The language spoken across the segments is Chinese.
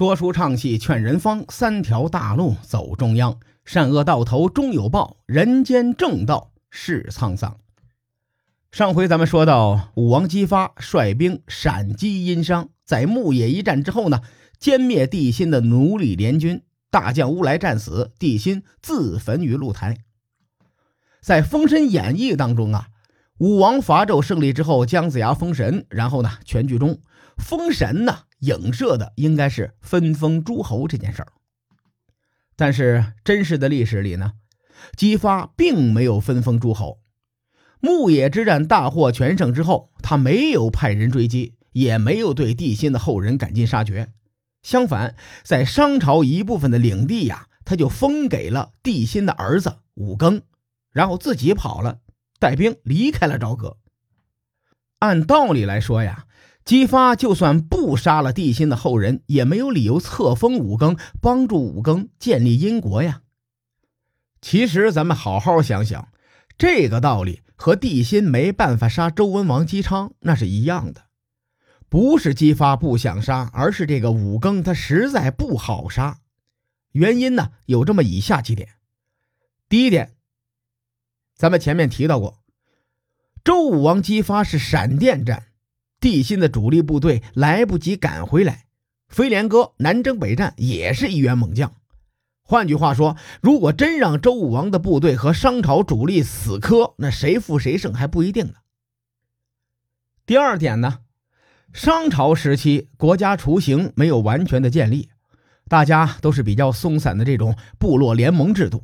说书唱戏劝人方，三条大路走中央。善恶到头终有报，人间正道是沧桑。上回咱们说到，武王姬发率兵闪击殷商，在牧野一战之后呢，歼灭帝辛的奴隶联军，大将乌来战死，帝辛自焚于露台。在《封神演义》当中啊，武王伐纣胜利之后，姜子牙封神，然后呢，全剧终封神呢。影射的应该是分封诸侯这件事儿，但是真实的历史里呢，姬发并没有分封诸侯。牧野之战大获全胜之后，他没有派人追击，也没有对帝辛的后人赶尽杀绝。相反，在商朝一部分的领地呀，他就封给了帝辛的儿子武庚，然后自己跑了，带兵离开了朝歌。按道理来说呀。姬发就算不杀了帝辛的后人，也没有理由册封武庚，帮助武庚建立殷国呀。其实咱们好好想想，这个道理和帝辛没办法杀周文王姬昌那是一样的。不是姬发不想杀，而是这个武庚他实在不好杀。原因呢有这么以下几点。第一点，咱们前面提到过，周武王姬发是闪电战。地心的主力部队来不及赶回来，飞廉哥南征北战也是一员猛将。换句话说，如果真让周武王的部队和商朝主力死磕，那谁负谁胜还不一定呢。第二点呢，商朝时期国家雏形没有完全的建立，大家都是比较松散的这种部落联盟制度。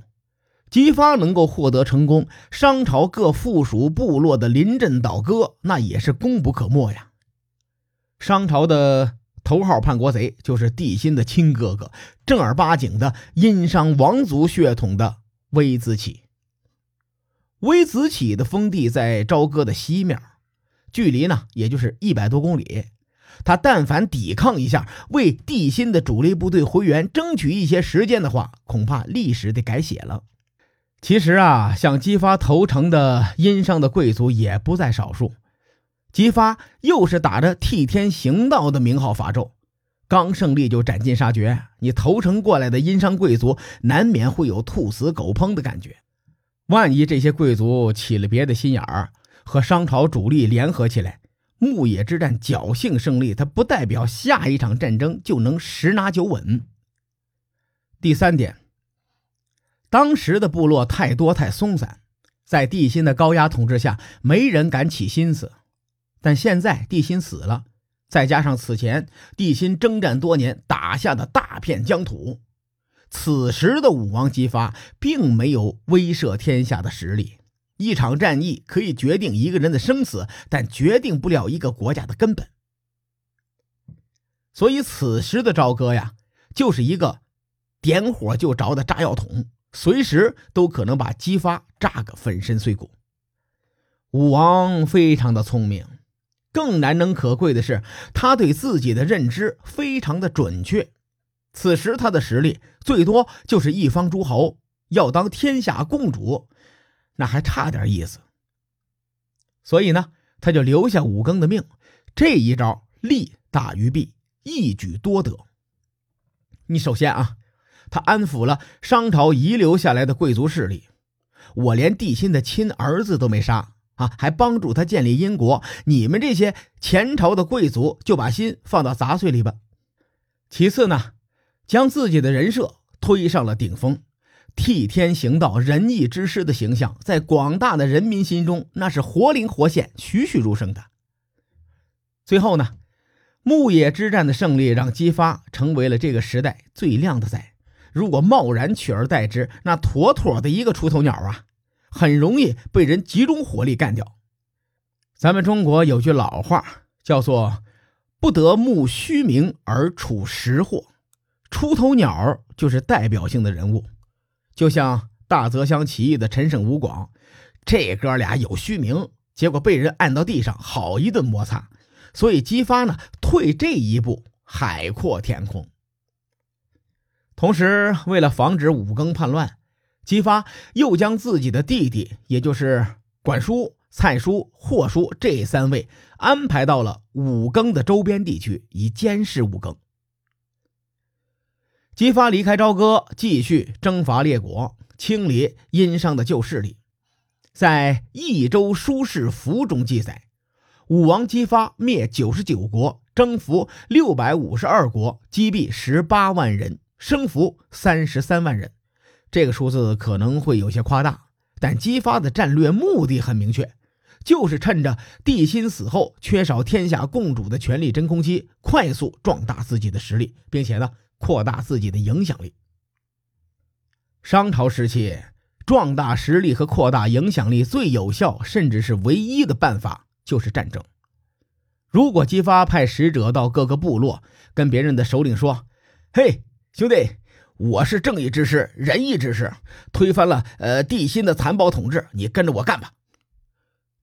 姬发能够获得成功，商朝各附属部落的临阵倒戈，那也是功不可没呀。商朝的头号叛国贼就是帝辛的亲哥哥，正儿八经的殷商王族血统的微子启。微子启的封地在朝歌的西面，距离呢也就是一百多公里。他但凡抵抗一下，为帝辛的主力部队回援争取一些时间的话，恐怕历史得改写了。其实啊，想姬发投诚的殷商的贵族也不在少数。姬发又是打着替天行道的名号伐纣，刚胜利就斩尽杀绝，你投诚过来的殷商贵族难免会有兔死狗烹的感觉。万一这些贵族起了别的心眼儿，和商朝主力联合起来，牧野之战侥幸胜利，它不代表下一场战争就能十拿九稳。第三点。当时的部落太多太松散，在帝辛的高压统治下，没人敢起心思。但现在帝辛死了，再加上此前帝辛征战多年打下的大片疆土，此时的武王姬发并没有威慑天下的实力。一场战役可以决定一个人的生死，但决定不了一个国家的根本。所以，此时的朝歌呀，就是一个点火就着的炸药桶。随时都可能把姬发炸个粉身碎骨。武王非常的聪明，更难能可贵的是，他对自己的认知非常的准确。此时他的实力最多就是一方诸侯，要当天下共主，那还差点意思。所以呢，他就留下武庚的命。这一招利大于弊，一举多得。你首先啊。他安抚了商朝遗留下来的贵族势力，我连帝辛的亲儿子都没杀啊，还帮助他建立殷国。你们这些前朝的贵族就把心放到杂碎里吧。其次呢，将自己的人设推上了顶峰，替天行道、仁义之师的形象，在广大的人民心中那是活灵活现、栩栩如生的。最后呢，牧野之战的胜利让姬发成为了这个时代最靓的仔。如果贸然取而代之，那妥妥的一个出头鸟啊，很容易被人集中火力干掉。咱们中国有句老话叫做“不得慕虚名而处实祸”，出头鸟就是代表性的人物。就像大泽乡起义的陈胜吴广，这哥俩有虚名，结果被人按到地上，好一顿摩擦。所以姬发呢，退这一步，海阔天空。同时，为了防止武庚叛乱，姬发又将自己的弟弟，也就是管叔、蔡叔、霍叔这三位安排到了武庚的周边地区，以监视武庚。姬发离开朝歌，继续征伐列国，清理殷商的旧势力。在《益州书事符》中记载，武王姬发灭九十九国，征服六百五十二国，击毙十八万人，升幅三十三万人。这个数字可能会有些夸大，但姬发的战略目的很明确，就是趁着帝辛死后缺少天下共主的权力真空期，快速壮大自己的实力，并且呢。扩大自己的影响力。商朝时期，壮大实力和扩大影响力最有效，甚至是唯一的办法就是战争。如果姬发派使者到各个部落，跟别人的首领说：“嘿，兄弟，我是正义之师、仁义之师，推翻了呃帝辛的残暴统治，你跟着我干吧。”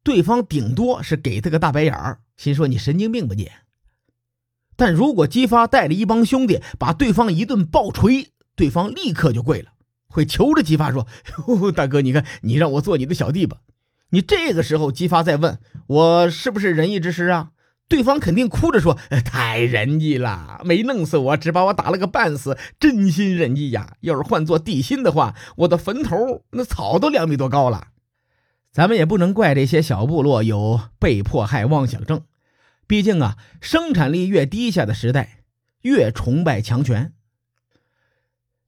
对方顶多是给他个大白眼儿，心说：“你神经病吧你。”但如果姬发带着一帮兄弟把对方一顿暴锤，对方立刻就跪了，会求着姬发说：“大哥，你看，你让我做你的小弟吧。”你这个时候，姬发再问我是不是仁义之师啊？对方肯定哭着说：“太仁义了，没弄死我，只把我打了个半死，真心仁义呀！要是换做地心的话，我的坟头那草都两米多高了。”咱们也不能怪这些小部落有被迫害妄想症。毕竟啊，生产力越低下的时代，越崇拜强权。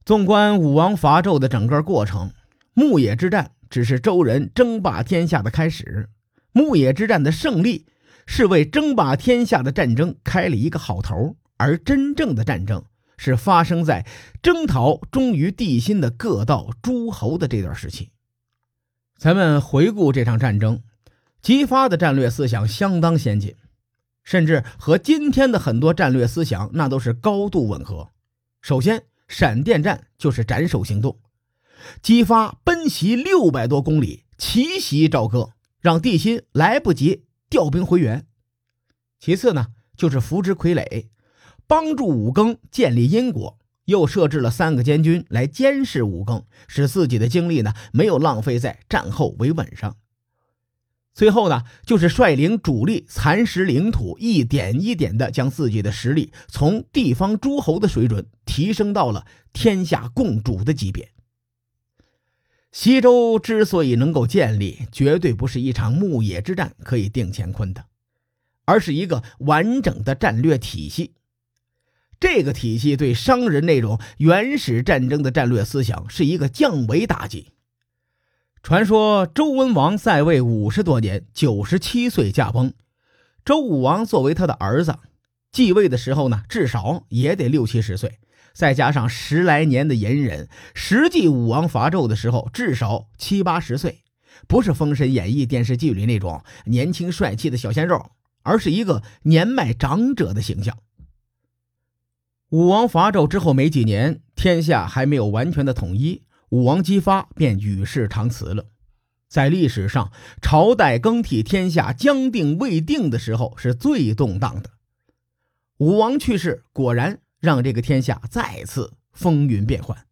纵观武王伐纣的整个过程，牧野之战只是周人争霸天下的开始。牧野之战的胜利是为争霸天下的战争开了一个好头，而真正的战争是发生在征讨忠于帝辛的各道诸侯的这段时期。咱们回顾这场战争，姬发的战略思想相当先进。甚至和今天的很多战略思想那都是高度吻合。首先，闪电战就是斩首行动，姬发奔袭六百多公里，奇袭朝歌，让帝辛来不及调兵回援。其次呢，就是扶植傀儡，帮助武庚建立殷国，又设置了三个监军来监视武庚，使自己的精力呢没有浪费在战后维稳上。最后呢，就是率领主力蚕食领土，一点一点的将自己的实力从地方诸侯的水准提升到了天下共主的级别。西周之所以能够建立，绝对不是一场牧野之战可以定乾坤的，而是一个完整的战略体系。这个体系对商人那种原始战争的战略思想是一个降维打击。传说周文王在位五十多年，九十七岁驾崩。周武王作为他的儿子，继位的时候呢，至少也得六七十岁，再加上十来年的隐忍，实际武王伐纣的时候至少七八十岁，不是《封神演义》电视剧里那种年轻帅气的小鲜肉，而是一个年迈长者的形象。武王伐纣之后没几年，天下还没有完全的统一。武王姬发便与世长辞了。在历史上，朝代更替、天下将定未定的时候是最动荡的。武王去世，果然让这个天下再次风云变幻。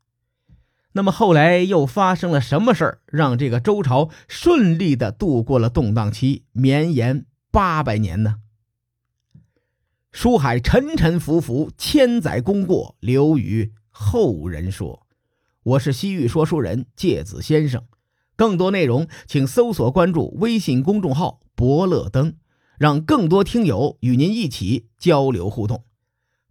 那么后来又发生了什么事儿，让这个周朝顺利的度过了动荡期，绵延八百年呢？书海沉沉浮浮，千载功过，留与后人说。我是西域说书人介子先生，更多内容请搜索关注微信公众号“伯乐灯”，让更多听友与您一起交流互动。